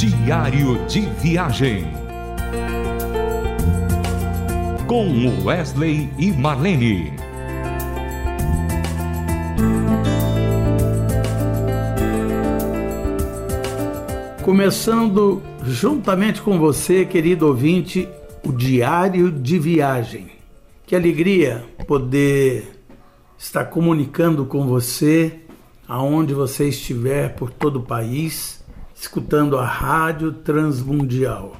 Diário de Viagem. Com Wesley e Marlene. Começando juntamente com você, querido ouvinte, o Diário de Viagem. Que alegria poder estar comunicando com você aonde você estiver por todo o país, escutando a Rádio Transmundial.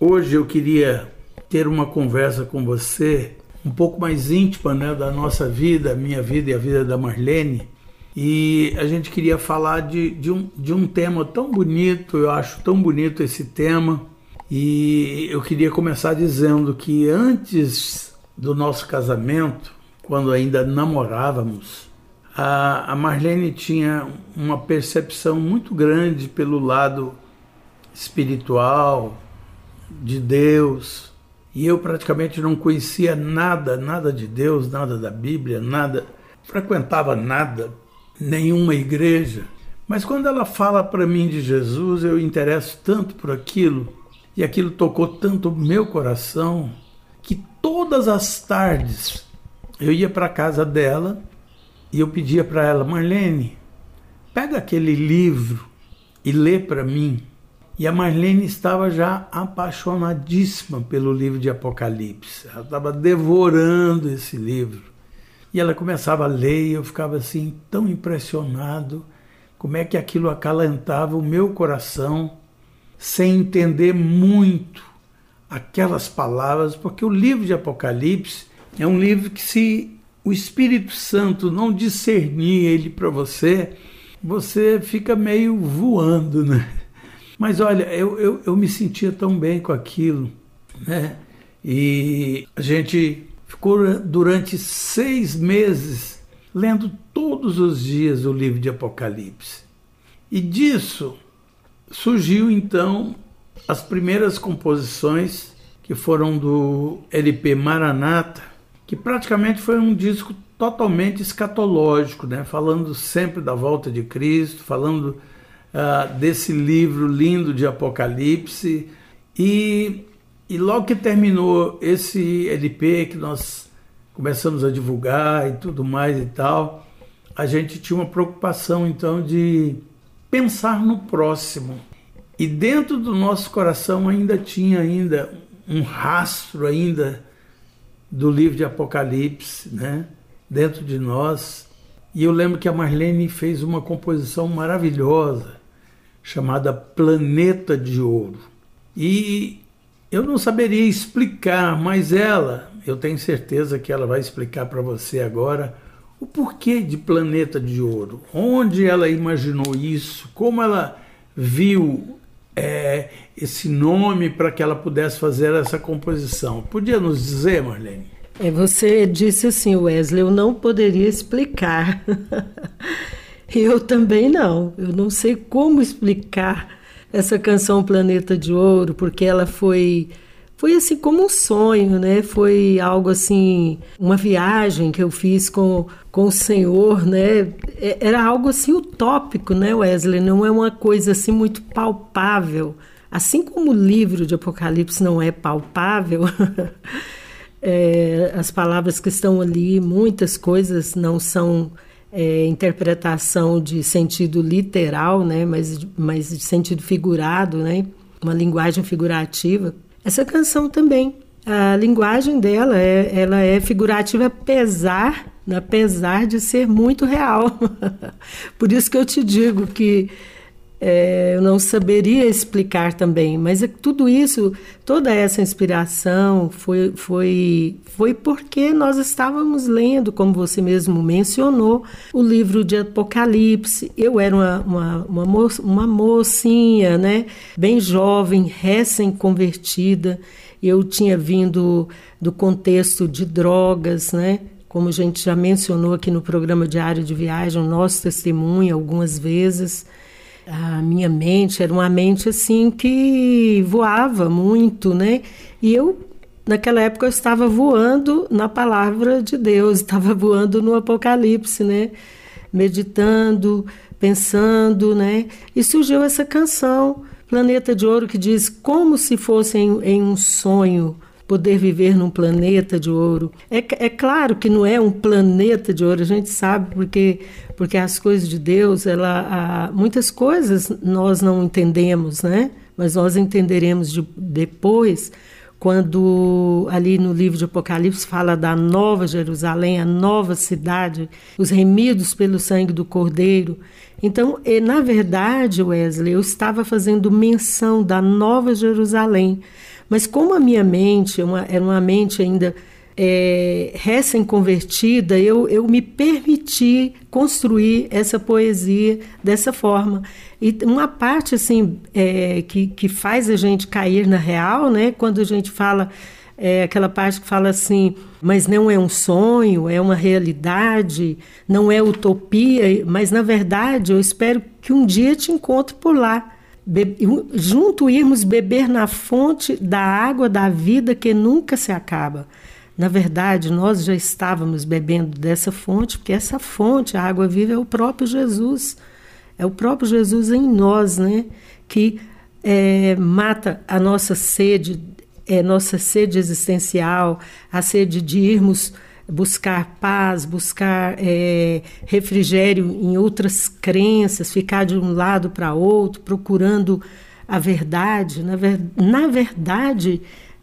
Hoje eu queria ter uma conversa com você um pouco mais íntima né, da nossa vida, minha vida e a vida da Marlene. E a gente queria falar de, de, um, de um tema tão bonito, eu acho tão bonito esse tema. E eu queria começar dizendo que antes do nosso casamento, quando ainda namorávamos, a, Marlene tinha uma percepção muito grande pelo lado espiritual, de Deus, e eu praticamente não conhecia nada, nada de Deus, nada da Bíblia, nada, frequentava nada, nenhuma igreja. Mas quando ela fala para mim de Jesus, eu interesso tanto por aquilo, e aquilo tocou tanto o meu coração, que todas as tardes eu ia para a casa dela e eu pedia para ela, Marlene, pega aquele livro e lê para mim. E a Marlene estava já apaixonadíssima pelo livro de Apocalipse. Ela estava devorando esse livro. E ela começava a ler e eu ficava assim tão impressionado como é que aquilo acalentava o meu coração sem entender muito aquelas palavras, porque o livro de Apocalipse é um livro que, se o Espírito Santo não discernir ele para você, você fica meio voando, né? Mas olha, eu, eu, eu me sentia tão bem com aquilo, né? E a gente ficou durante seis meses lendo todos os dias o livro de Apocalipse. E disso surgiu então as primeiras composições que foram do LP Maranata, que praticamente foi um disco totalmente escatológico, né? falando sempre da volta de Cristo, falando uh, desse livro lindo de Apocalipse. E, e logo que terminou esse LP que nós começamos a divulgar e tudo mais e tal, a gente tinha uma preocupação então de pensar no próximo. E dentro do nosso coração ainda tinha ainda um rastro ainda do livro de Apocalipse, né? dentro de nós. E eu lembro que a Marlene fez uma composição maravilhosa chamada Planeta de Ouro. E eu não saberia explicar, mas ela, eu tenho certeza que ela vai explicar para você agora o porquê de Planeta de Ouro, onde ela imaginou isso, como ela viu é, esse nome para que ela pudesse fazer essa composição. Podia nos dizer, Marlene? É, você disse assim, Wesley, eu não poderia explicar. eu também não. Eu não sei como explicar essa canção Planeta de Ouro, porque ela foi foi assim como um sonho, né? Foi algo assim, uma viagem que eu fiz com, com o Senhor, né? É, era algo assim utópico, né, Wesley? Não é uma coisa assim muito palpável. Assim como o livro de Apocalipse não é palpável, é, as palavras que estão ali, muitas coisas não são é, interpretação de sentido literal, né? Mas, mas de sentido figurado, né? Uma linguagem figurativa. Essa canção também, a linguagem dela é, ela é figurativa apesar, apesar de ser muito real. Por isso que eu te digo que é, eu não saberia explicar também, mas é, tudo isso, toda essa inspiração foi, foi, foi porque nós estávamos lendo, como você mesmo mencionou, o livro de Apocalipse. Eu era uma, uma, uma, mo uma mocinha, né, bem jovem, recém-convertida. Eu tinha vindo do contexto de drogas, né? Como a gente já mencionou aqui no programa Diário de Viagem, o nosso testemunho algumas vezes a minha mente era uma mente assim que voava muito, né? E eu naquela época eu estava voando na palavra de Deus, estava voando no Apocalipse, né? Meditando, pensando, né? E surgiu essa canção Planeta de Ouro que diz como se fosse em, em um sonho poder viver num planeta de ouro. É, é, claro que não é um planeta de ouro, a gente sabe porque porque as coisas de Deus, ela, muitas coisas nós não entendemos, né? Mas nós entenderemos de, depois quando ali no livro de Apocalipse fala da nova Jerusalém, a nova cidade, os remidos pelo sangue do Cordeiro. Então, na verdade, Wesley, eu estava fazendo menção da nova Jerusalém, mas como a minha mente uma, era uma mente ainda é, recém-convertida, eu, eu me permiti construir essa poesia dessa forma. E uma parte assim é, que, que faz a gente cair na real, né? Quando a gente fala é aquela parte que fala assim, mas não é um sonho, é uma realidade, não é utopia, mas na verdade eu espero que um dia te encontre por lá. Junto irmos beber na fonte da água da vida que nunca se acaba. Na verdade, nós já estávamos bebendo dessa fonte, porque essa fonte, a água viva, é o próprio Jesus. É o próprio Jesus em nós, né? Que é, mata a nossa sede, é, nossa sede existencial, a sede de irmos buscar paz, buscar é, refrigério em outras crenças, ficar de um lado para outro, procurando a verdade. Na, ver, na verdade,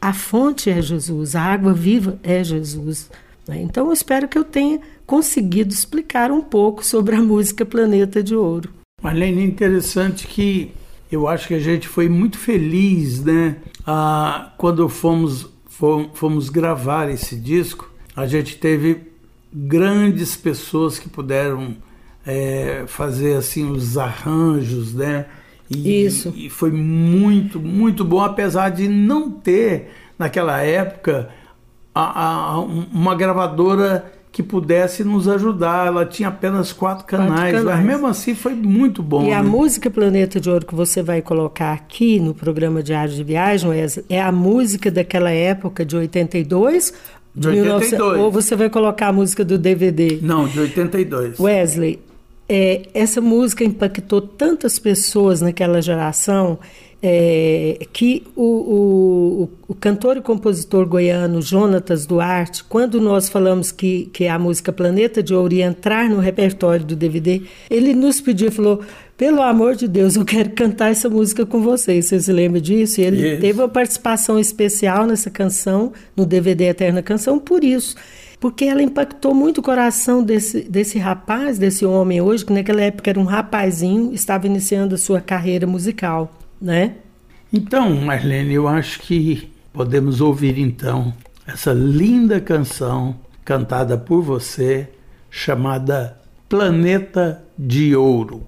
a fonte é Jesus, a água viva é Jesus. Né? Então, eu espero que eu tenha conseguido explicar um pouco sobre a música Planeta de Ouro. Marlene, interessante que eu acho que a gente foi muito feliz, né? Ah, quando fomos, fomos gravar esse disco, a gente teve grandes pessoas que puderam é, fazer assim os arranjos, né? E, Isso. E foi muito, muito bom, apesar de não ter, naquela época, a, a, uma gravadora que pudesse nos ajudar. Ela tinha apenas quatro canais, quatro canais. mas mesmo assim foi muito bom. E né? a música Planeta de Ouro que você vai colocar aqui no programa Diário de Viagem é a música daquela época de 82 de 82. 19... Ou você vai colocar a música do DVD? Não, de 82. Wesley, é, essa música impactou tantas pessoas naquela geração é, que o, o, o, cantor e compositor goiano Jonatas Duarte, quando nós falamos que, que a música Planeta de Ouro ia entrar no repertório do DVD, ele nos pediu, falou, pelo amor de Deus, eu quero cantar essa música com vocês. Você se lembra disso? E ele teve uma participação especial nessa canção, no DVD Eterna Canção, por isso porque ela impactou muito o coração desse, desse rapaz, desse homem hoje, que naquela época era um rapazinho, estava iniciando a sua carreira musical, né? Então, Marlene, eu acho que podemos ouvir então essa linda canção cantada por você, chamada Planeta de Ouro.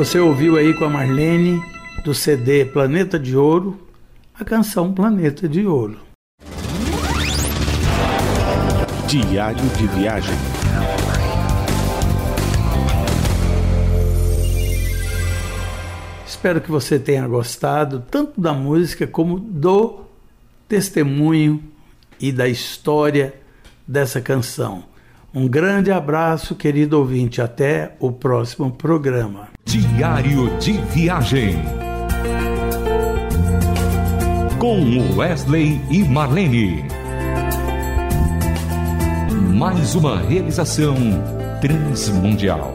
Você ouviu aí com a Marlene, do CD Planeta de Ouro, a canção Planeta de Ouro. Diário de Viagem. Espero que você tenha gostado tanto da música como do testemunho e da história dessa canção. Um grande abraço, querido ouvinte. Até o próximo programa. Diário de Viagem. Com Wesley e Marlene. Mais uma realização transmundial.